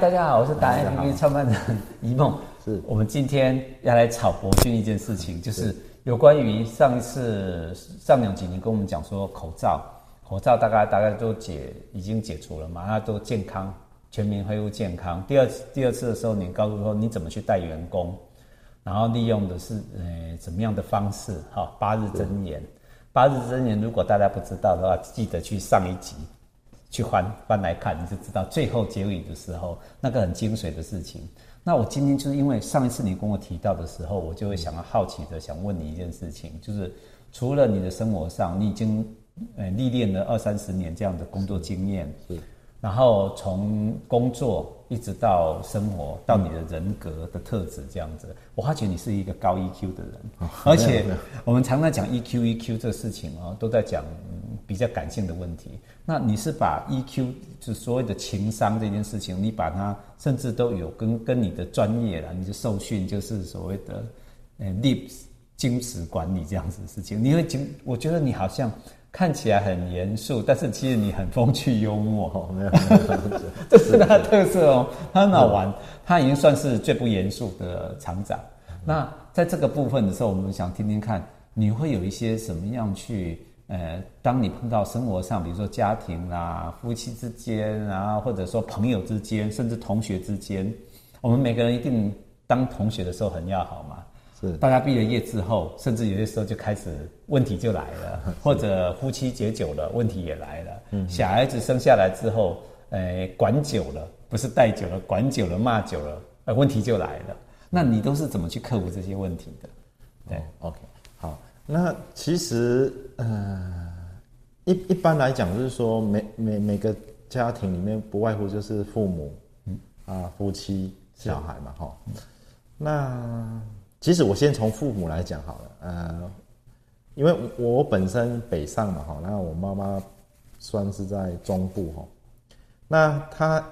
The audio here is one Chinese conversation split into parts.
大家好，我是达人 APP 创办人一梦。是我们今天要来炒博君一件事情，就是有关于上一次上两集你跟我们讲说口罩，口罩大概大概都解已经解除了嘛，那都健康，全民恢复健康。第二次第二次的时候，你告诉说你怎么去带员工，然后利用的是呃怎么样的方式？哈，八日真言，八日真言，如果大家不知道的话，记得去上一集。去翻翻来看，你就知道最后结尾的时候那个很精髓的事情。那我今天就是因为上一次你跟我提到的时候，我就会想要好奇的想问你一件事情，就是除了你的生活上，你已经呃历练了二三十年这样的工作经验，是，然后从工作一直到生活到你的人格的特质这样子，我发觉你是一个高 EQ 的人，而且我们常常讲 EQ EQ 这个事情啊，都在讲。比较感性的问题，那你是把 EQ 就所谓的情商这件事情，你把它甚至都有跟跟你的专业啦，你的受训就是所谓的呃，Lips 精实管理这样子的事情。你会经，我觉得你好像看起来很严肃，但是其实你很风趣幽默，没有，这是他特色哦，他很好玩，他已经算是最不严肃的厂长。那在这个部分的时候，我们想听听看，你会有一些什么样去？呃，当你碰到生活上，比如说家庭啊、夫妻之间啊，或者说朋友之间，甚至同学之间，我们每个人一定当同学的时候很要好嘛。是。大家毕了业之后，甚至有些时候就开始问题就来了，或者夫妻结久了，问题也来了。嗯。小孩子生下来之后，呃，管久了，不是带久了，管久了，骂久了，呃，问题就来了。那你都是怎么去克服这些问题的？对。哦，OK 好。那其实，呃，一一般来讲，就是说每，每每每个家庭里面，不外乎就是父母，嗯啊，夫妻、小孩嘛，哈。那其实我先从父母来讲好了，呃，因为我本身北上嘛，哈，那我妈妈算是在中部，哈，那她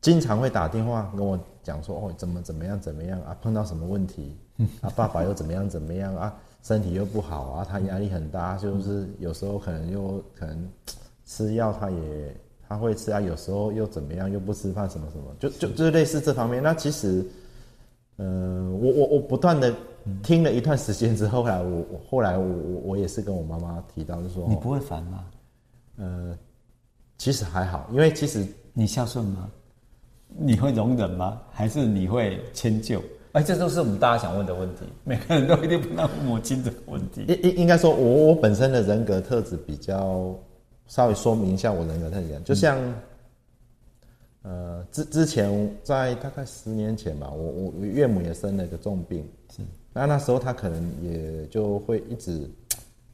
经常会打电话跟我讲说，哦，怎么怎么样怎么样啊，碰到什么问题，啊，爸爸又怎么样怎么样啊。身体又不好啊，他压力很大，就是有时候可能又可能 吃药，他也他会吃啊，有时候又怎么样，又不吃饭什么什么，就就就是类似这方面。那其实，嗯、呃，我我我不断的听了一段时间之后，后来我我后来我我我也是跟我妈妈提到，就说你不会烦吗？呃，其实还好，因为其实你孝顺吗？你会容忍吗？还是你会迁就？哎，这都是我们大家想问的问题。每个人都一定碰到母亲的问题。应应应该说我，我我本身的人格特质比较，稍微说明一下我人格特质。就像，嗯、呃，之之前在大概十年前吧，我我岳母也生了一个重病，是。那那时候她可能也就会一直，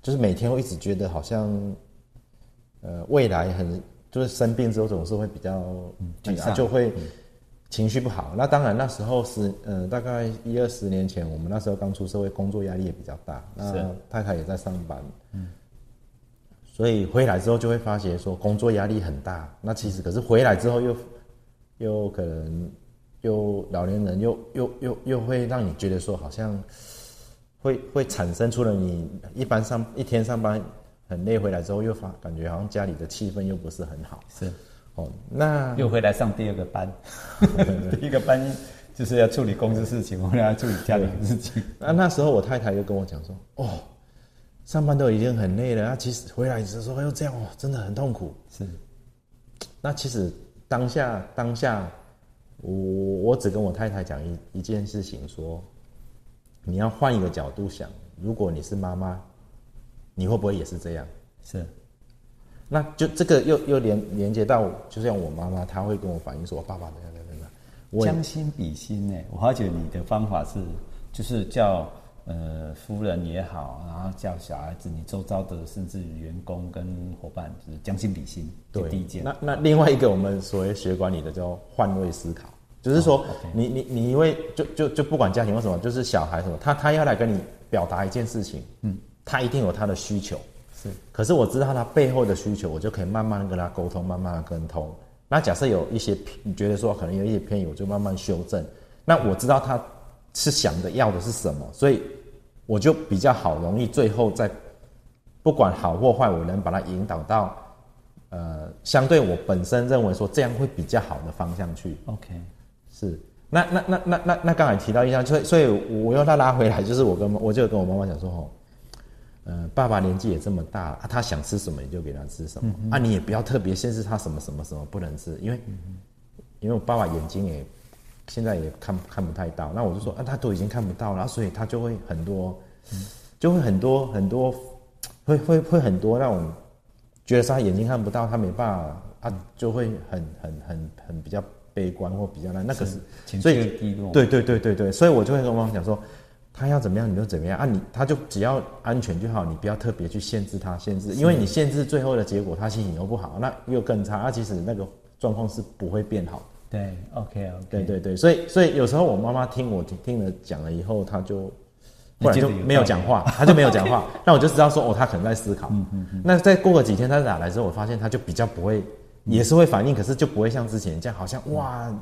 就是每天会一直觉得好像，呃，未来很就是生病之后总是会比较，嗯，啊、就会。嗯情绪不好，那当然那时候是，呃，大概一二十年前，我们那时候刚出社会，工作压力也比较大，那太太也在上班，嗯，所以回来之后就会发觉说工作压力很大。那其实可是回来之后又，又可能又老年人又又又又会让你觉得说好像会会产生出了你一般上一天上班很累，回来之后又发感觉好像家里的气氛又不是很好，是。哦，那又回来上第二个班，第一个班就是要处理公司事情，我们要处理家里的事情。那那时候我太太就跟我讲说：“哦，上班都已经很累了，那其实回来的时候又这样，哦，真的很痛苦。”是。那其实当下当下，我我只跟我太太讲一一件事情，说你要换一个角度想，如果你是妈妈，你会不会也是这样？是。那就这个又又连连接到，就像我妈妈，她会跟我反映说：“爸爸怎样怎样怎样。”我将心比心呢，我发觉你的方法是，就是叫呃夫人也好，然后叫小孩子，你周遭的甚至于员工跟伙伴，就是将心比心。对，第一件。那那另外一个我们所谓学管理的叫换位思考，就是说你你你因为就就就不管家庭为什么，就是小孩什么，他他要来跟你表达一件事情，嗯，他一定有他的需求。是，可是我知道他背后的需求，我就可以慢慢跟他沟通，慢慢的跟通。那假设有一些你觉得说可能有一些偏移，我就慢慢修正。那我知道他是想的要的是什么，所以我就比较好容易最后在不管好或坏，我能把他引导到呃，相对我本身认为说这样会比较好的方向去。OK，是。那那那那那那刚才提到一下，所以所以我又再拉回来，就是我跟我就跟我妈妈讲说吼，呃，爸爸年纪也这么大啊，他想吃什么你就给他吃什么、嗯、啊，你也不要特别限制他什么什么什么不能吃，因为、嗯、因为我爸爸眼睛也现在也看看不太到，那我就说啊，他都已经看不到了，所以他就会很多，嗯、就会很多很多，会会会很多那种觉得他眼睛看不到，他没办法啊，就会很很很很比较。悲观或比较那，那个是，是所以低落。对对对对对，所以我就会跟我妈妈讲说，他要怎么样你就怎么样啊你，你他就只要安全就好，你不要特别去限制他，限制，因为你限制最后的结果，他心情又不好，那又更差，啊，其实那个状况是不会变好。对，OK OK，对对对，所以所以有时候我妈妈听我听听了讲了以后，他就后来就没有讲话，他就没有讲话，那我就知道说哦，他可能在思考。嗯嗯嗯。那再过个几天他打来之后，我发现他就比较不会。也是会反应，可是就不会像之前这样，好像哇，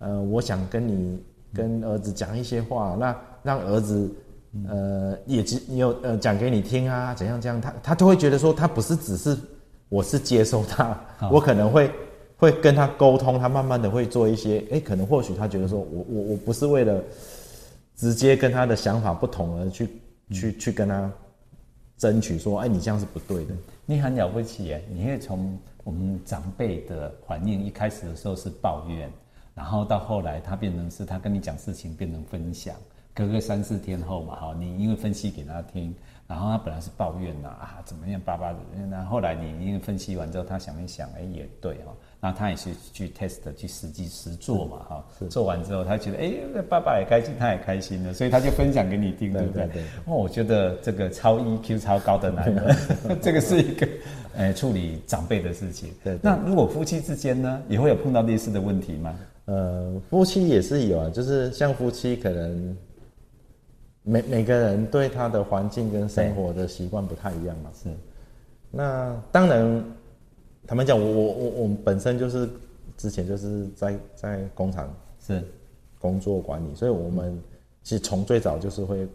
呃，我想跟你跟儿子讲一些话，那让儿子呃也只有呃讲给你听啊，怎样怎样，他他就会觉得说，他不是只是我是接受他，我可能会会跟他沟通，他慢慢的会做一些，哎，可能或许他觉得说我我我不是为了直接跟他的想法不同而去去去跟他争取说，哎，你这样是不对的，你很了不起耶，你会从。我们长辈的反应一开始的时候是抱怨，然后到后来他变成是他跟你讲事情变成分享，隔个三四天后嘛，哈，你因为分析给他听，然后他本来是抱怨呐啊怎么样巴巴的，然后后来你因为分析完之后，他想一想，哎也对哈。那他也是去 test 去实际实做嘛，哈，做完之后他觉得，哎，爸爸也开心，他也开心了，所以他就分享给你听，对不对？对，对，对。哦，我觉得这个超 EQ 超高的男人，这个是一个，哎，处理长辈的事情。对，对。那如果夫妻之间呢，也会有碰到类似的问题吗？呃，夫妻也是有啊，就是像夫妻可能每每个人对他的环境跟生活的习惯不太一样嘛，是。那当然。他们讲我我我我们本身就是之前就是在在工厂是工作管理，所以我们其实从最早就是会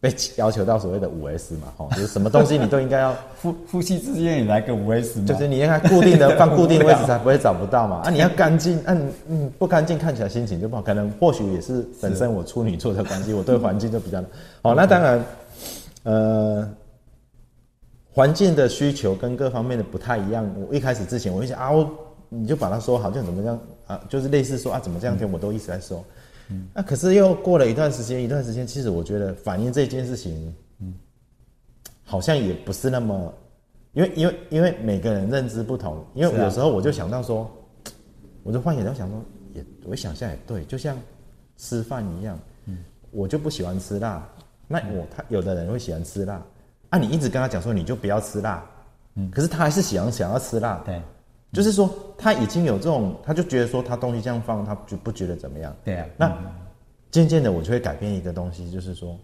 被要求到所谓的五 S 嘛，吼，就是什么东西你都应该要夫 夫妻之间也来个五 S 嘛，就是你应该固定的 放固定位置才不会找不到嘛，啊，你要干净，嗯嗯，不干净看起来心情就不好，可能或许也是本身我处女座的关系，我对环境就比较 好，那当然，呃。环境的需求跟各方面的不太一样。我一开始之前，我就想啊，我你就把它说好，像怎么样啊，就是类似说啊，怎么这样天，我都一直在说。嗯，那、啊、可是又过了一段时间，一段时间，其实我觉得反映这件事情，嗯，好像也不是那么，因为因为因为每个人认知不同，因为有时候我就想到说，啊、我就换眼，就想说，也我想象也对，就像吃饭一样，嗯，我就不喜欢吃辣，那我他有的人会喜欢吃辣。啊，你一直跟他讲说，你就不要吃辣，嗯，可是他还是想想要吃辣，对，就是说他已经有这种，他就觉得说他东西这样放，他就不觉得怎么样，对啊。那渐渐的，我就会改变一个东西，就是说，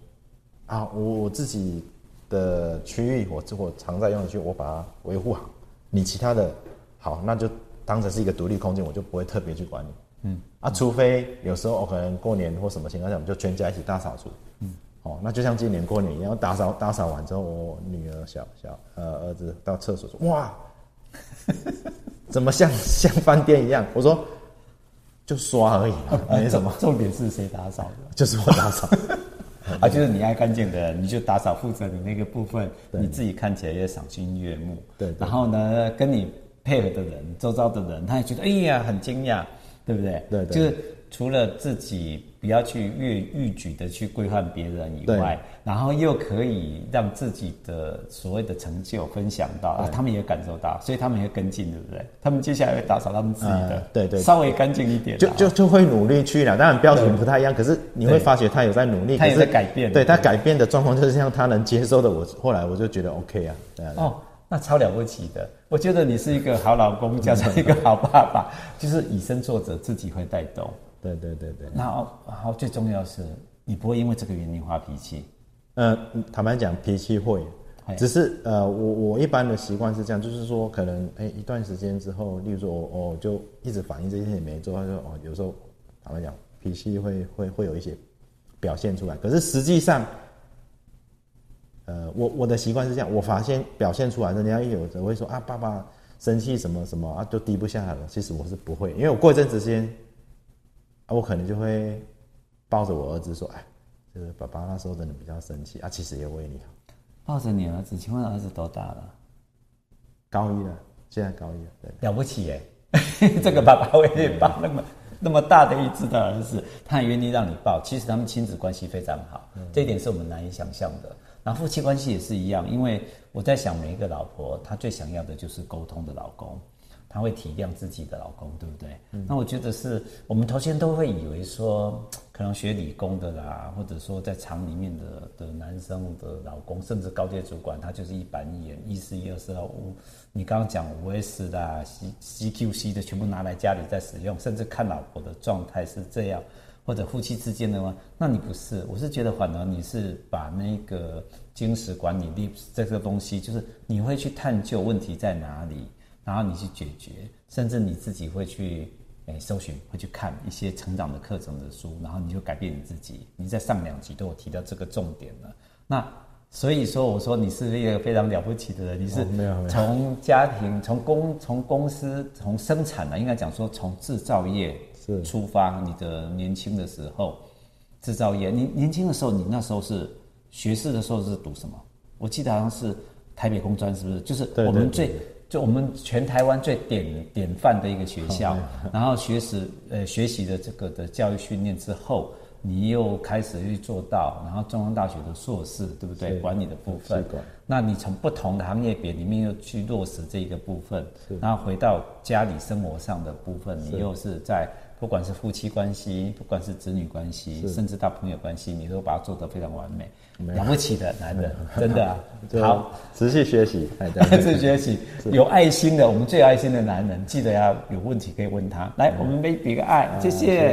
啊，我我自己的区域，我我常在用的区域，我把它维护好。你其他的，好，那就当成是一个独立空间，我就不会特别去管你，嗯。啊，除非有时候我可能过年或什么情况下，我们就全家一起大扫除，嗯。哦，那就像今年过年一样，打扫打扫完之后，我女儿小小呃儿子到厕所说：“哇，怎么像 像饭店一样？”我说：“就刷而已，没什么。”重点是谁打扫的？就是我打扫啊，就是你爱干净的人，你就打扫负责你那个部分，你自己看起来也赏心悦目。对，对，然后呢，跟你配合的人，周遭的人，他也觉得哎呀很惊讶，对不对？对，对，就是除了自己。不要去越逾矩的去规范别人以外，然后又可以让自己的所谓的成就分享到啊，他们也感受到，所以他们也跟进，对不对？他们接下来会打扫他们自己的，呃、对对，稍微干净一点，就就就会努力去了。当然标准不太一样，可是你会发觉他有在努力，他也在改变。对，他改变的状况就是像他能接受的我，我后来我就觉得 OK 啊。哦，那超了不起的，我觉得你是一个好老公，加上一个好爸爸，就是以身作则，自己会带动。对对对对，然后然后最重要是，你不会因为这个原因发脾气。呃，坦白讲，脾气会，只是呃，我我一般的习惯是这样，就是说，可能哎一段时间之后，例如说我我就一直反映这些也没做，他说哦，有时候坦白讲，脾气会会会有一些表现出来。可是实际上，呃，我我的习惯是这样，我发现表现出来的，人家有的会说啊，爸爸生气什么什么啊，就低不下来了。其实我是不会，因为我过一阵子时间，啊，我可能就会抱着我儿子说：“哎，就是爸爸那时候真的比较生气啊，其实也为你好。”抱着你儿子，请问儿子多大了？高一了，现在高一了，对，了不起耶！这个爸爸为你抱那么那么大的一只的儿子，他还愿意让你抱，其实他们亲子关系非常好，这一点是我们难以想象的。然后夫妻关系也是一样，因为我在想，每一个老婆她最想要的就是沟通的老公，她会体谅自己的老公，对不对？嗯、那我觉得是我们头先都会以为说，可能学理工的啦，或者说在厂里面的的男生的老公，甚至高阶主管，他就是一板一眼，一四一二四二五。你刚刚讲五 S 的、C CQC 的，全部拿来家里在使用，甚至看老婆的状态是这样。或者夫妻之间的吗？那你不是，我是觉得反而你是把那个精神管理力这个东西，就是你会去探究问题在哪里，然后你去解决，甚至你自己会去诶搜寻，会去看一些成长的课程的书，然后你就改变你自己。你在上两集都有提到这个重点了。那所以说，我说你是一个非常了不起的人，你是从家庭、从公、从公司、从生产的，应该讲说从制造业。是出发，你的年轻的时候，制造业。你年轻的时候，你那时候是学士的时候是读什么？我记得好像是台北工专，是不是？就是我们最就我们全台湾最典典范的一个学校。然后学识呃学习的这个的教育训练之后，你又开始去做到，然后中央大学的硕士，对不对？管理的部分。那你从不同的行业别里面又去落实这一个部分，然后回到家里生活上的部分，你又是在。不管是夫妻关系，不管是子女关系，甚至到朋友关系，你都把它做得非常完美，了不起的男人，真的啊！好，持续学习，持续学习，有爱心的，我们最爱心的男人，记得要有问题可以问他。来，我们比比个爱，谢谢。